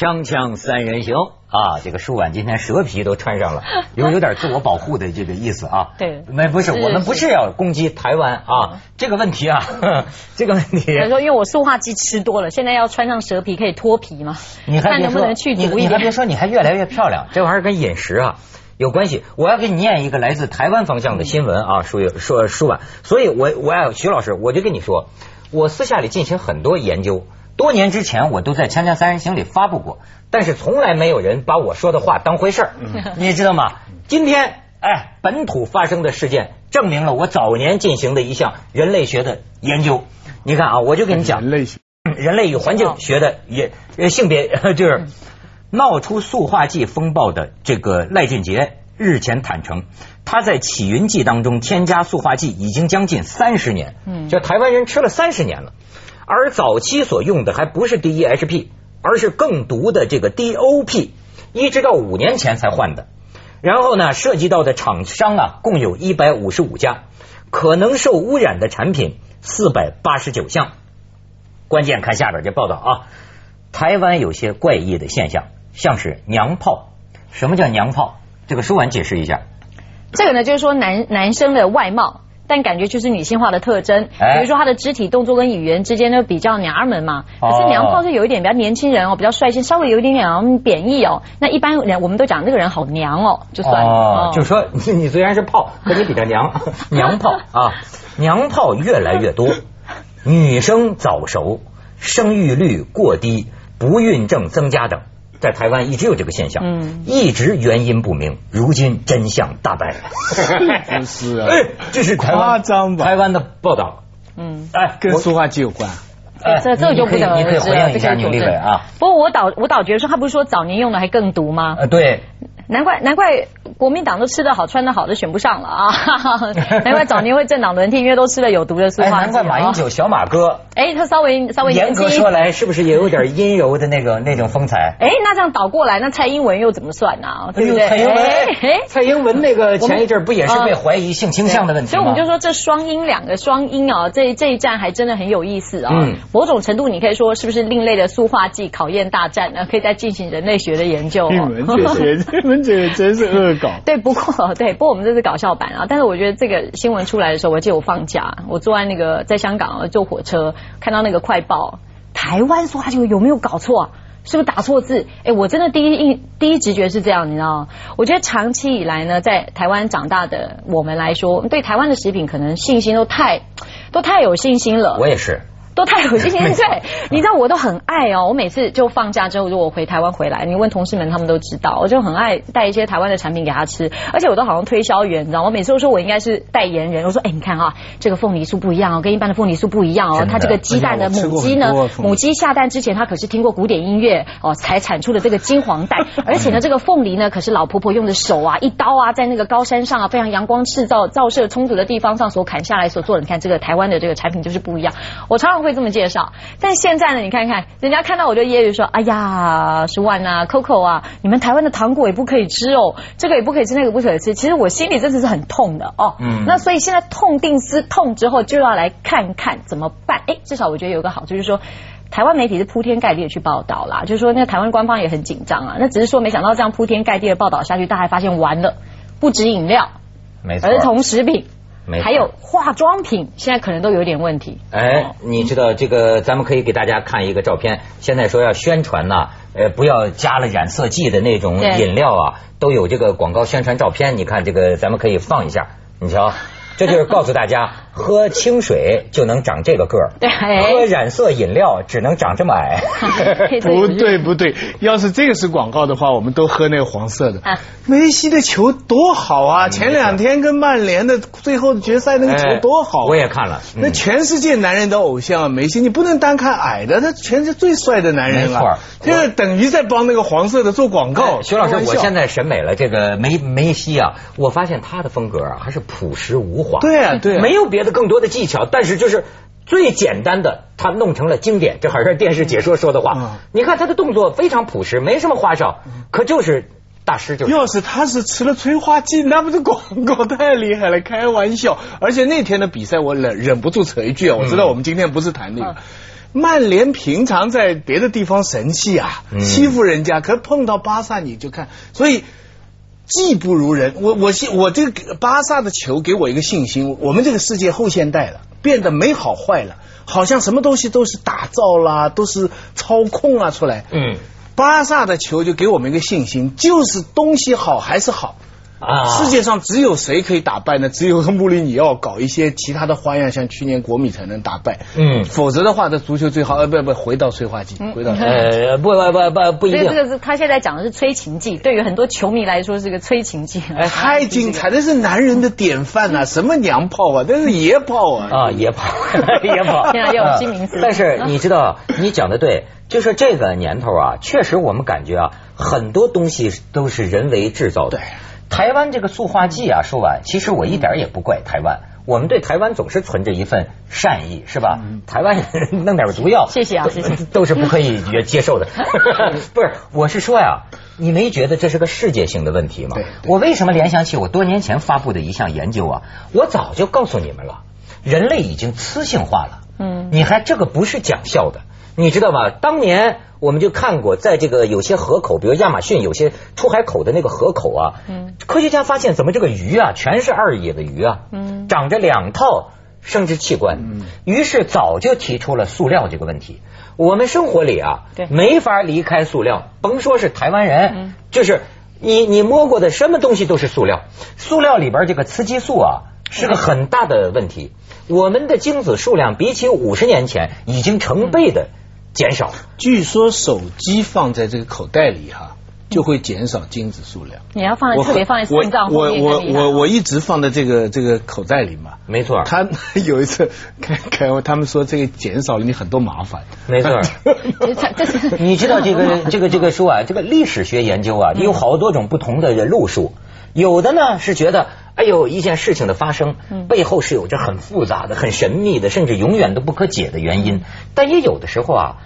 锵锵三人行啊，这个舒婉今天蛇皮都穿上了，有 有点自我保护的这个意思啊。对没不是，是我们不是要攻击台湾啊，这个问题啊，这个问题。他说因为我塑化剂吃多了，现在要穿上蛇皮可以脱皮吗？你还别说，能不能去你毒一点。你还别说，你还越来越漂亮，这玩意儿跟饮食啊有关系。我要给你念一个来自台湾方向的新闻啊，舒说舒婉，所以我我要徐老师，我就跟你说，我私下里进行很多研究。多年之前，我都在《锵锵三人行》里发布过，但是从来没有人把我说的话当回事儿，你知道吗？今天，哎，本土发生的事件证明了我早年进行的一项人类学的研究。你看啊，我就跟你讲，人类学人类与环境学的也呃性别 就是闹出塑化剂风暴的这个赖俊杰日前坦诚，他在起云剂当中添加塑化剂已经将近三十年，嗯。这台湾人吃了三十年了，而早期所用的还不是 DEHP，而是更毒的这个 DOP，一直到五年前才换的。然后呢，涉及到的厂商啊，共有一百五十五家，可能受污染的产品四百八十九项。关键看下边这报道啊，台湾有些怪异的现象，像是娘炮。什么叫娘炮？这个舒婉解释一下。这个呢，就是说男男生的外貌。但感觉就是女性化的特征，哎比如说她的肢体动作跟语言之间呢比较娘们嘛。哦可是娘炮是有一点比较年轻人哦，比较率性，稍微有一点点嗯贬义哦。那一般人我们都讲这个人好娘哦，就算了。哦，就是说你你虽然是炮，可你比较娘，娘炮啊，娘炮越来越多，女生早熟，生育率过低，不孕症增加等。在台湾一直有这个现象，嗯一直原因不明，如今真相大白。真是啊哎，这是台湾夸张吧台湾的报道，嗯。哎，我跟塑化剂有关。哎这这就不得你可以你可以而知了，回应一下这个佐证扭立伟啊。。不过我倒我倒觉得说，他不是说早年用的还更毒吗？呃，对，难怪难怪国民党都吃得好穿得好，都选不上了啊！难怪早年会政党轮替，因为都吃了有毒的塑哎，化剂。难怪马英九小马哥，哎，他稍微稍微严格说来，是不是也有点阴柔的那个那种风采？哎，那这样倒过来，那蔡英文又怎么算呢、对不对？蔡英文蔡英文那个前一阵不也是被怀疑性倾向的问题吗？所以我们就说这双音两个双音啊，这这一战还真的很有意思啊。嗯某种程度你可以说是不是另类的塑化剂考验大战呢？可以再进行人类学的研究、你哦。们这些你们这个真是恶搞。对，不过 对，不过我们这是搞笑版啊。但是我觉得这个新闻出来的时候，我记得我放假，我坐在那个在香港坐火车，看到那个快报，台湾说他就有没有搞错、啊？是不是打错字？哎，我真的第一印第一直觉是这样，你知道吗？我觉得长期以来呢，在台湾长大的我们来说，对台湾的食品可能信心都太都太有信心了。我也是，都太有信心，对，你知道我都很爱哦。我每次就放假之后，如果我回台湾回来，你问同事们，他们都知道，我就很爱带一些台湾的产品给他吃，而且我都好像推销员，你知道，我每次都说我应该是代言人，我说，哎，你看啊，这个凤梨酥不一样哦，跟一般的凤梨酥不一样哦它这个鸡蛋的母鸡呢母鸡下蛋之前，它可是听过古典音乐哦，才产出的这个金黄蛋，而且呢，这个凤梨呢，可是老婆婆用的手啊，一刀啊，在那个高山上啊，非常阳光赤照照射充足的地方上所砍下来所做的，你看这个台湾的这个产品就是不一样。我常常会这么介绍，但现在呢，你看看人家看到我就揶揄说：“哎呀，舒婉啊，Coco 啊，你们台湾的糖果也不可以吃哦，这个也不可以吃，那个不可以吃。”其实我心里真的是很痛的哦。嗯那所以现在痛定思痛之后，就要来看看怎么办。哎，至少我觉得有个好处就是说。台湾媒体是铺天盖地的去报道啦，就是说那个台湾官方也很紧张啊。那只是说没想到这样铺天盖地的报道下去，大家还发现完了，不止饮料，没错。儿童食品，还有化妆品，现在可能都有点问题。哎，你知道这个，咱们可以给大家看一个照片。现在说要宣传呐、呃，不要加了染色剂的那种饮料啊，都有这个广告宣传照片。你看这个，咱们可以放一下，你瞧，这就是告诉大家，喝清水就能长这个个儿，喝染色饮料只能长这么矮。不对不对，要是这个是广告的话，我们都喝那个黄色的啊。梅西的球多好啊！嗯前两天跟曼联的最后决赛那个球多好我也看了，嗯那全世界男人的偶像啊，梅西，你不能单看矮的，他全是最帅的男人没错了。这个等于在帮那个黄色的做广告。哎徐老师，我现在审美了，这个梅梅西啊，我发现他的风格啊还是朴实无华。对啊对啊没有别的更多的技巧，但是就是最简单的，他弄成了经典。这好像电视解说说的话。嗯你看他的动作非常朴实，没什么花哨，可就是大师就是。要是他是吃了催化剂，那不是广告太厉害了，开玩笑。而且那天的比赛，我忍忍不住扯一句啊，我知道我们今天不是谈那个。曼联平常在别的地方神气啊，嗯欺负人家，可碰到巴萨你就看，所以技不如人。我我信我这个巴萨的球给我一个信心，我们这个世界后现代了，变得没好坏了，好像什么东西都是打造啦，都是操控啊出来。嗯巴萨的球就给我们一个信心，就是东西好还是好。啊，世界上只有谁可以打败呢？只有穆里尼奥搞一些其他的花样，像去年国米才能打败。嗯否则的话，这足球最好呃不不回到催化剂，回到呃 不不不不不一定所以这。个是他现在讲的是催情剂，对于很多球迷来说是个催情剂。哎太精彩，那是男人的典范呐、什么娘炮啊，那是爷炮啊！啊，野炮，野炮，现在又有新名词但是你知道，你讲的对，就是这个年头啊，确实我们感觉啊，很多东西都是人为制造的。对，台湾这个塑化剂啊，说完，其实我一点也不怪台湾。我们对台湾总是存着一份善意，是吧？台湾人弄点毒药，谢谢啊都谢谢 都是不可以接受的。不是，我是说呀，你没觉得这是个世界性的问题吗对？我为什么联想起我多年前发布的一项研究啊？我早就告诉你们了，人类已经雌性化了。嗯你还这个不是讲笑的，你知道吗？当年我们就看过，在这个有些河口，比如亚马逊有些出海口的那个河口啊，嗯。科学家发现怎么这个鱼啊，全是二野的鱼啊，嗯。长着两套生殖器官，嗯。于是早就提出了塑料这个问题。我们生活里啊对，没法离开塑料，甭说是台湾人，嗯。就是你你摸过的什么东西都是塑料，塑料里边这个雌激素啊是个很大的问题。我们的精子数量比起五十年前已经成倍的减少。据说手机放在这个口袋里哈、就会减少精子数量。你要放在特别放在心脏后我面我我我一直放在这个这个口袋里嘛。没错，他有一次 开开会，他们说这个减少了你很多麻烦。没错。你知道这个这个这个书啊，这个历史学研究啊，有好多种不同的路数。有的呢是觉得，哎呦，一件事情的发生嗯背后是有着很复杂的、很神秘的，甚至永远都不可解的原因。但也有的时候啊，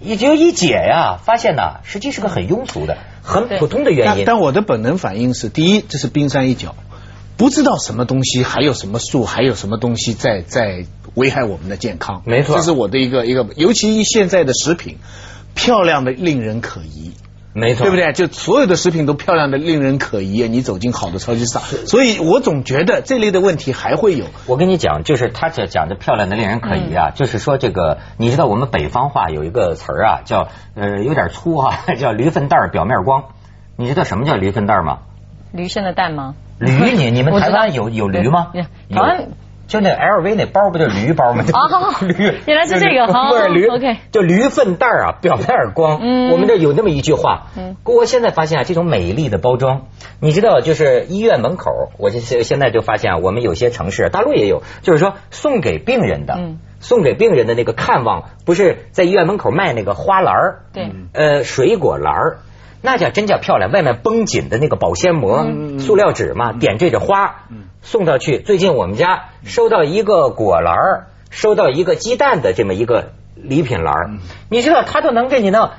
也就一解呀，发现呐，实际是个很庸俗的、很普通的原因。但但我的本能反应是，第一，这是冰山一角，不知道什么东西，还有什么树，还有什么东西在在危害我们的健康。没错这是我的一个一个，尤其现在的食品，漂亮的令人可疑。没错，对不？对？就所有的食品都漂亮的令人可疑，你走进好的超级市场，所以我总觉得这类的问题还会有。我跟你讲，就是他这讲的漂亮的令人可疑啊，就是说这个，你知道我们北方话有一个词儿啊，叫呃有点粗啊，叫驴粪蛋儿表面光。你知道什么叫驴粪蛋儿吗？驴生的蛋吗？驴，你你们台湾有有驴吗？有台湾就那 LV 那包不就驴包吗？哦 驴，原来是这个好不是驴 OK 就驴粪蛋儿啊，表面光。嗯我们这有那么一句话。嗯我现在发现啊，这种美丽的包装，你知道，就是医院门口，我这现现在就发现啊，我们有些城市，大陆也有，就是说送给病人的，嗯送给病人的那个看望，不是在医院门口卖那个花篮儿，对，呃，水果篮儿，那叫真叫漂亮，外面绷紧的那个保鲜膜，嗯塑料纸嘛，点缀着花，送到去。最近我们家收到一个果篮儿，收到一个鸡蛋的这么一个礼品篮儿，你知道他都能给你弄，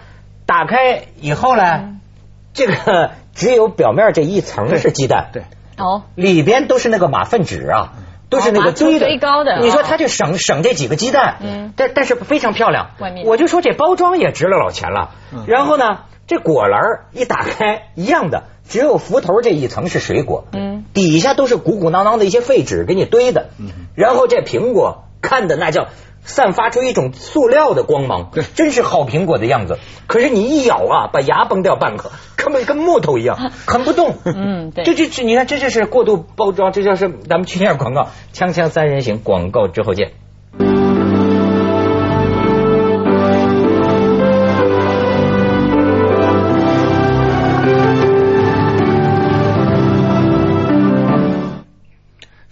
打开以后呢，这个只有表面这一层是鸡蛋，对，哦，里边都是那个马粪纸啊，都是那个堆的、哦把它堆高的。你说哦。他就省省这几个鸡蛋，嗯。但但是非常漂亮。外面。我就说这包装也值了老钱了。嗯。然后呢，这果篮儿一打开一样的，只有浮头这一层是水果，嗯，底下都是鼓鼓囊囊的一些废纸给你堆的。嗯然后这苹果看的那叫。散发出一种塑料的光芒，对真是好苹果的样子。可是你一咬啊，把牙崩掉半颗，根本跟木头一样，啃不动。嗯 对这这这，你看这就是过度包装，这就是咱们去年广告，锵锵三人行广告之后见。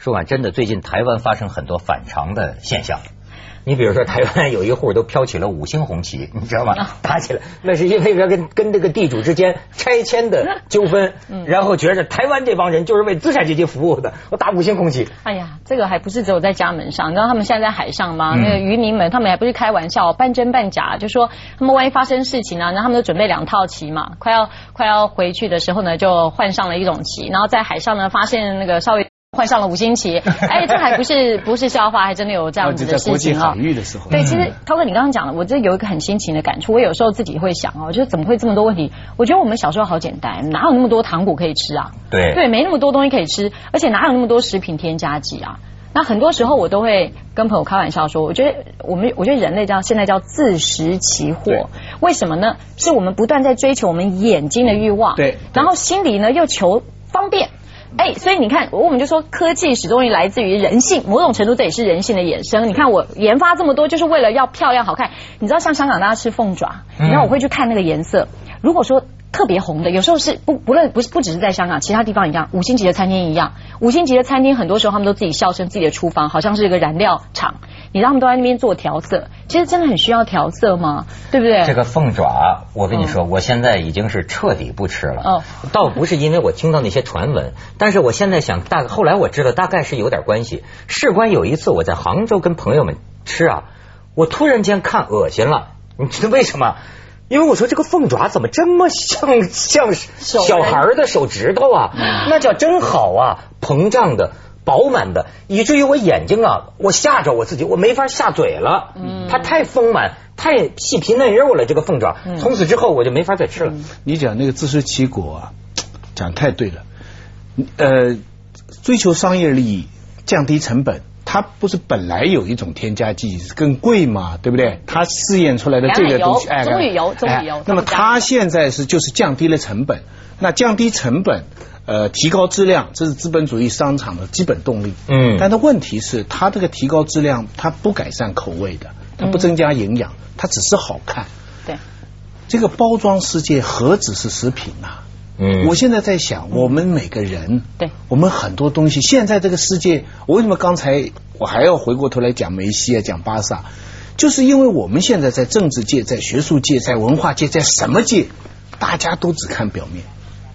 说完，真的，最近台湾发生很多反常的现象。你比如说，台湾有一户都飘起了五星红旗，你知道吗？打起来，那是因为要跟跟这个地主之间拆迁的纠纷，然后觉着台湾这帮人就是为资产阶级服务的，我打五星红旗。哎呀，这个还不是只有在家门上，你知道他们现在在海上吗？嗯那个渔民们，他们还不是开玩笑，半真半假，就说他们万一发生事情呢，然后他们就准备两套旗嘛，快要快要回去的时候呢，就换上了一种旗，然后在海上呢发现那个稍微。换上了五星旗，哎，这还不是不是笑话，还真的有这样子的事情啊。域的时候，对，其实涛哥你刚刚讲了，我这有一个很心情的感触。我有时候自己会想哦，就怎么会这么多问题？我觉得我们小时候好简单，哪有那么多糖果可以吃啊？对，对，没那么多东西可以吃，而且哪有那么多食品添加剂啊？那很多时候我都会跟朋友开玩笑说，我觉得我们我觉得人类叫现在叫自食其祸。为什么呢？是我们不断在追求我们眼睛的欲望，对，然后心里呢又求方便。哎，所以你看，我们就说科技始终于来自于人性，某种程度这也是人性的衍生。你看我研发这么多，就是为了要漂亮好看。你知道像香港大家吃凤爪，然后我会去看那个颜色。如果说特别红的，有时候是不不论不是不只是在香港，其他地方一样，五星级的餐厅一样，五星级的餐厅很多时候他们都自己笑称自己的厨房好像是一个燃料厂。你让他们都在那边做调色，其实真的很需要调色吗？对不对？这个凤爪，我跟你说，我现在已经是彻底不吃了。哦，倒不是因为我听到那些传闻，但是我现在想，大后来我知道大概是有点关系。事关有一次我在杭州跟朋友们吃啊，我突然间看恶心了，你知道为什么？因为我说这个凤爪怎么这么像像小孩的手指头啊？那叫真好啊，膨胀的。饱满的，以至于我眼睛啊，我吓着我自己，我没法下嘴了。嗯，它太丰满，太细皮嫩肉了。这个凤爪，从此之后我就没法再吃了。你讲那个自食其果啊，讲太对了。呃，追求商业利益，降低成本，它不是本来有一种添加剂更贵嘛？对不对？它试验出来的这个东西，哎，棕榈油，棕榈油。那么它现在是就是降低了成本，那降低成本。呃，提高质量，这是资本主义商场的基本动力。嗯，但它问题是，它这个提高质量，它不改善口味的，它不增加营养，它只是好看。对，这个包装世界何止是食品啊？嗯，我现在在想，我们每个人，对，我们很多东西，现在这个世界，我为什么刚才我还要回过头来讲梅西啊，讲巴萨，就是因为我们现在在政治界、在学术界、在文化界、在什么界，大家都只看表面。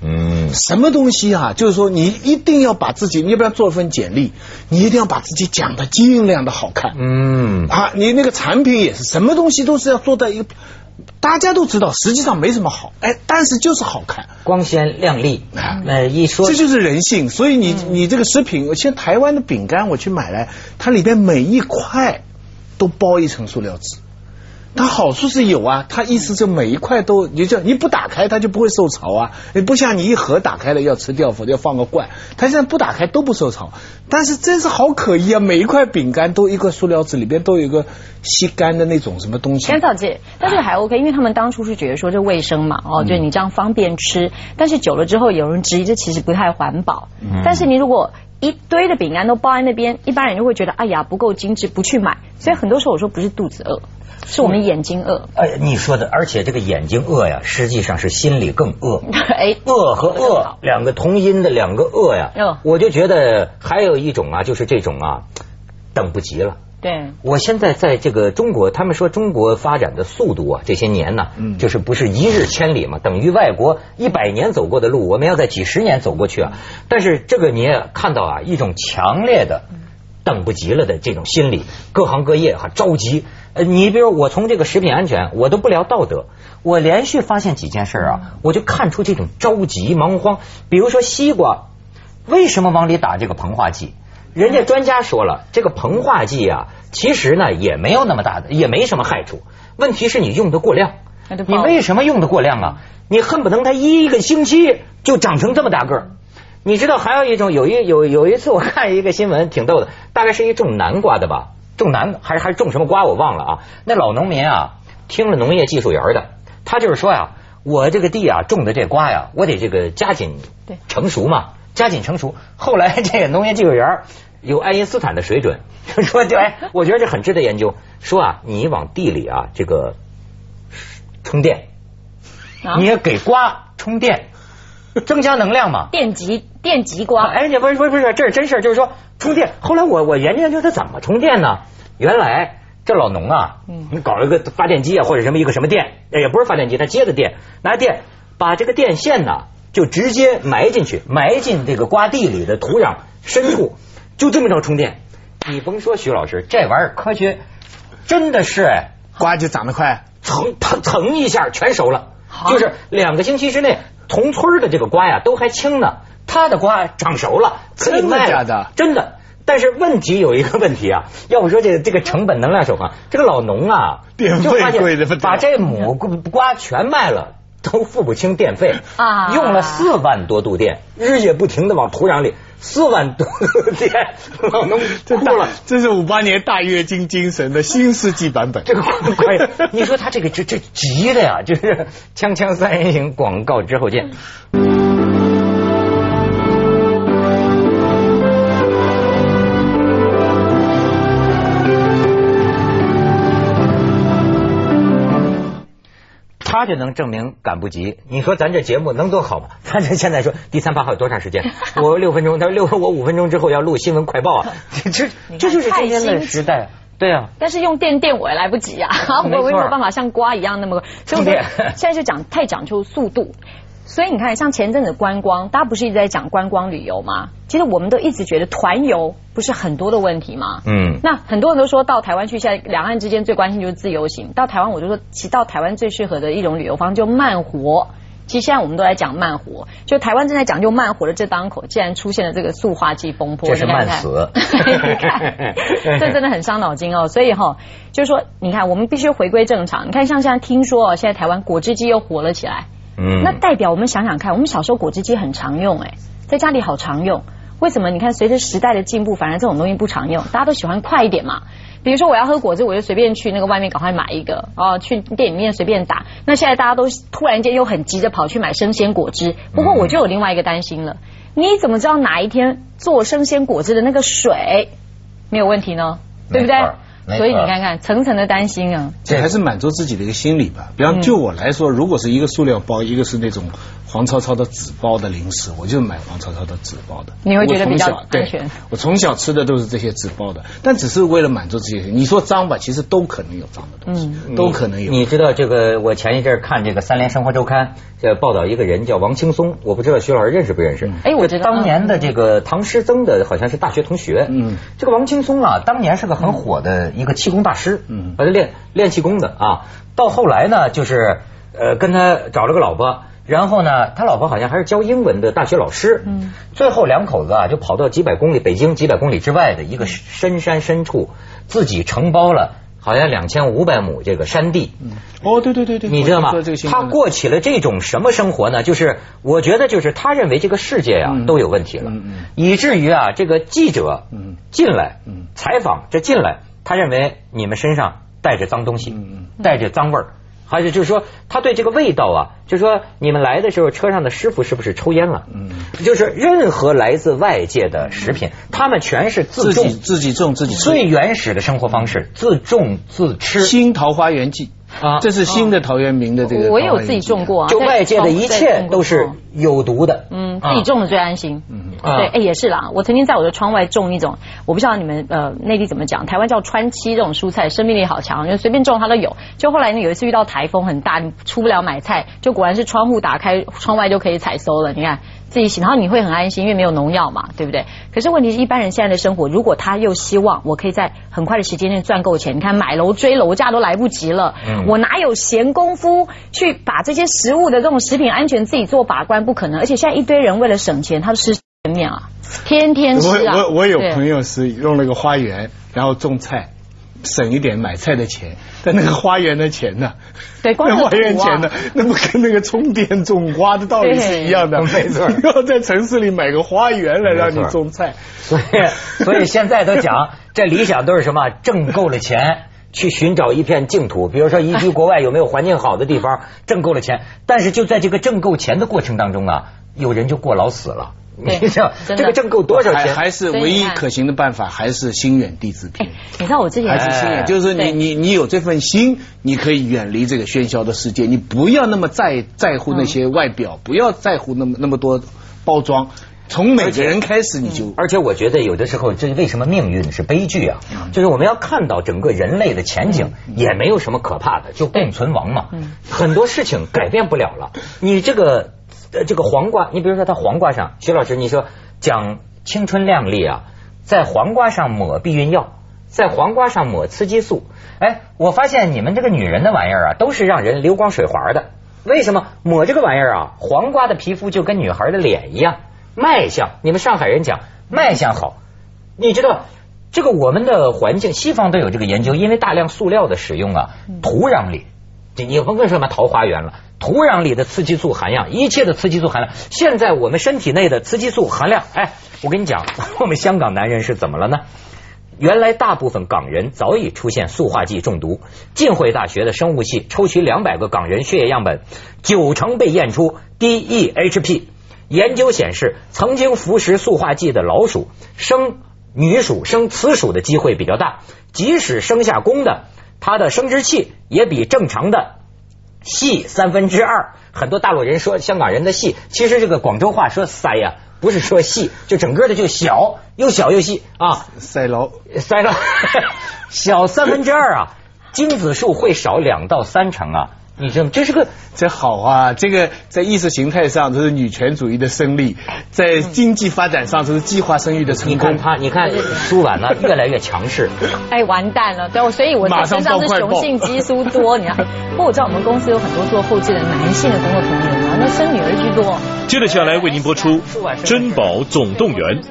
嗯，什么东西啊？就是说，你一定要把自己，你不要做一份简历，你一定要把自己讲的尽量的好看。嗯，啊，你那个产品也是，什么东西都是要做到一个，大家都知道，实际上没什么好，哎，但是就是好看，光鲜亮丽。那一说，这就是人性。所以你你这个食品，像台湾的饼干，我去买来，它里边每一块都包一层塑料纸。它好处是有啊，它意思就每一块都，你就你不打开它就不会受潮啊，你不像你一盒打开了要吃掉，否则要放个罐，它现在不打开都不受潮，但是真是好可疑啊，每一块饼干都一个塑料纸里边都有一个吸干的那种什么东西，干燥剂，但是还 OK，因为他们当初是觉得说这卫生嘛，哦，就你这样方便吃，但是久了之后有人质疑这其实不太环保，但是你如果一堆的饼干都包在那边，一般人就会觉得哎呀不够精致，不去买，所以很多时候我说不是肚子饿。是我们眼睛饿。哎，你说的，而且这个眼睛饿呀，实际上是心里更饿。哎，饿和饿两个同音的两个饿呀。我就觉得还有一种啊，就是这种啊，等不及了。对。我现在在这个中国，他们说中国发展的速度啊，这些年呢，就是不是一日千里嘛，等于外国一百年走过的路，我们要在几十年走过去啊。但是这个你也看到啊，一种强烈的等不及了的这种心理，各行各业哈着急。呃，你比如我从这个食品安全，我都不聊道德，我连续发现几件事啊，我就看出这种着急忙慌。比如说西瓜，为什么往里打这个膨化剂？人家专家说了，这个膨化剂啊，其实呢也没有那么大的，也没什么害处。问题是你用的过量，你为什么用的过量啊？你恨不能它一个星期就长成这么大个儿。你知道还有一种，有一有有一次我 看一个新闻，挺逗的，大概是一种南瓜的吧。种南还是还是种什么瓜我忘了啊？那老农民啊，听了农业技术员的，他就是说呀，我这个地啊种的这瓜呀，我得这个加紧成熟嘛，加紧成熟。后来 这个农业技术员有爱因斯坦的水准，说对，我觉得这很值得研究。说啊，你往地里啊这个充电，你要给瓜充电，增加能量嘛？电极电极瓜？哎，你不是不是不是，这是真事就是说充电。后来我我研究研究它怎么充电呢？原来这老农啊，你搞一个发电机啊，或者什么一个什么电，也不是发电机，他接的电，拿电把这个电线呢，就直接埋进去，埋进这个瓜地里的土壤深处，就这么着充电。你甭说徐老师，这玩意儿科学真的是哎，瓜就长得快，蹭腾蹭一下全熟了，就是两个星期之内，同村的这个瓜呀都还青呢。他的瓜长熟了，可以卖了假的真的。但是问题有一个问题啊，要不说这个这个成本能量守恒，这个老农啊，电费就发现把这母瓜全卖了。都付不清电费啊用了四万多度电，日夜不停的往土壤里四万多度电，老农这哭了。这是五八年大跃进精神的新世纪版本。这个关于你说他这个这这急的呀，就是锵锵三人行广告之后见。他就能证明赶不及。你说咱这节目能多好吗？他这现在说第三趴还有多长时间？我六分钟，他说六我五分钟之后要录新闻快报啊！这这这就是今天的时代，对啊。但是用电电我也来不及啊，我也没有办法像瓜一样那么，所以现在就讲太讲究速度。所以你看，像前阵子观光，大家不是一直在讲观光旅游吗？其实我们都一直觉得团游不是很多的问题吗？嗯那很多人都说到台湾去，现在两岸之间最关心就是自由行。到台湾，我就说，其实到台湾最适合的一种旅游方式就慢活。其实现在我们都在讲慢活，就台湾正在讲究慢活的这当口，竟然出现了这个塑化剂风波，这是慢死 你看，这真的很伤脑筋哦。所以哈、就是说，你看，我们必须回归正常。你看，像现在听说哦，现在台湾果汁机又火了起来，嗯那代表我们想想看，我们小时候果汁机很常用，哎，在家里好常用。为什么？你看，随着时代的进步，反而这种东西不常用，大家都喜欢快一点嘛。比如说我要喝果汁，我就随便去那个外面赶快买一个哦，去店里面随便打。那现在大家都突然间又很急着跑去买生鲜果汁，不过我就有另外一个担心了，你怎么知道哪一天做生鲜果汁的那个水没有问题呢？对不对所以你看看层层的担心啊。这还是满足自己的一个心理吧。比方就我来说，如果是一个塑料包，一个是那种黄糙糙的纸包的零食，我就买黄糙糙的纸包的。你会觉得比较安全我从小吃的都是这些纸包的，但只是为了满足这些。你说脏吧，其实都可能有脏的东西，都可能有。你知道这个？我前一阵儿看这个《三联生活周刊》，呃，报道一个人叫王青松，我不知道徐老师认识不认识？哎我知道当年的这个唐诗曾的好像是大学同学。嗯，这个王青松啊，当年是个很火的一个气功大师。嗯他练练气功的啊。到后来呢，就是呃，跟他找了个老婆。然后呢，他老婆好像还是教英文的大学老师。嗯，最后两口子啊，就跑到几百公里，北京几百公里之外的一个深山深处，自己承包了好像两千五百亩这个山地。嗯哦，对对对对，你知道吗他过起了这种什么生活呢？就是我觉得，就是他认为这个世界啊嗯都有问题了嗯嗯，以至于啊，这个记者嗯进来嗯采访，这进来，他认为你们身上带着脏东西嗯，带着脏味儿。还是就是说，他对这个味道啊，就是说你们来的时候，车上的师傅是不是抽烟了？嗯，就是任何来自外界的食品，他们全是自种自己，自己种自己吃。最原始的生活方式，自种自吃。新桃花源记啊这是新的陶渊明的这个。我也有自己种。过啊，就在外界的一切都是哦有毒的。嗯，啊自己种的最安心。嗯啊对，哎，也是啦。我曾经在我的窗外种一种，我不知道你们呃内地怎么讲，台湾叫川七这种蔬菜，生命力好强，就随便种它都有。就后来呢，有一次遇到台风很大，你出不了买菜，就果然是窗户打开，窗外就可以采收了。你看自己洗，然后你会很安心，因为没有农药嘛，对不对？可是问题是一般人现在的生活，如果他又希望我可以在很快的时间内赚够钱，你看买楼追楼价都来不及了，嗯我哪有闲工夫去把这些食物的这种食品安全自己做把关？不可能。而且现在一堆人为了省钱，他吃面啊，天天吃啊。我我我有朋友是用了个花园，然后种菜，省一点买菜的钱，但那个花园的钱呢？对，光花园钱呢？那不跟那个充电种花的道理是一样的？没错 要在城市里买个花园来让你种菜。所以，所以现在都讲，这理想都是什么？挣够了钱。去寻找一片净土，比如说移居国外有没有环境好的地方，挣够了钱。但是就在这个挣够钱的过程当中啊，有人就过劳死了。对你知道这个挣够多少钱？还还是唯一可行的办法，还是心远地自哎偏。，你看我之前还是心哎远，就是你你你有这份心，你可以远离这个喧嚣的世界，你不要那么在在乎那些外表，不要在乎那么那么多包装。从每个人开始，你就而且我觉得有的时候，这为什么命运是悲剧啊？就是我们要看到整个人类的前景，也没有什么可怕的，就共存亡嘛。很多事情改变不了了。你这个呃这个黄瓜，你比如说它黄瓜上，徐老师你说讲青春靓丽啊，在黄瓜上抹避孕药，在黄瓜上抹雌激素。哎，我发现你们这个女人的玩意儿啊，都是让人流光水滑的。为什么抹这个玩意儿啊？黄瓜的皮肤就跟女孩的脸一样。卖相，你们上海人讲卖相好，你知道这个我们的环境，西方都有这个研究，因为大量塑料的使用啊，土壤里，这你甭跟什么桃花源了，土壤里的雌激素含量，一切的雌激素含量，现在我们身体内的雌激素含量，哎，我跟你讲，我们香港男人是怎么了呢？原来大部分港人早已出现塑化剂中毒。浸会大学的生物系抽取两百个港人血液样本，九成被验出 DEHP。研究显示，曾经服食塑化剂的老鼠生女鼠生雌鼠的机会比较大，即使生下公的，它的生殖器也比正常的细三分之二。很多大陆人说香港人的细，其实这个广州话说塞呀。不是说细，就整个的就小，又小又细啊，塞牢塞了小三分之二啊，精子数会少两到三成啊，你这这是个这好啊，这个在意识形态上这是女权主义的胜利，在经济发展上这是计划生育的成功。你看他，你看苏婉呢越来越强势，哎完蛋了，对，所以我身上是雄性激素多，你看。不过我知道我们公司有很多做后置的男性的工作同仁啊，那生女儿居多。接着下来为您播出《珍宝总动员》。